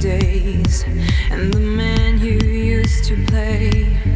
days and the man you used to play.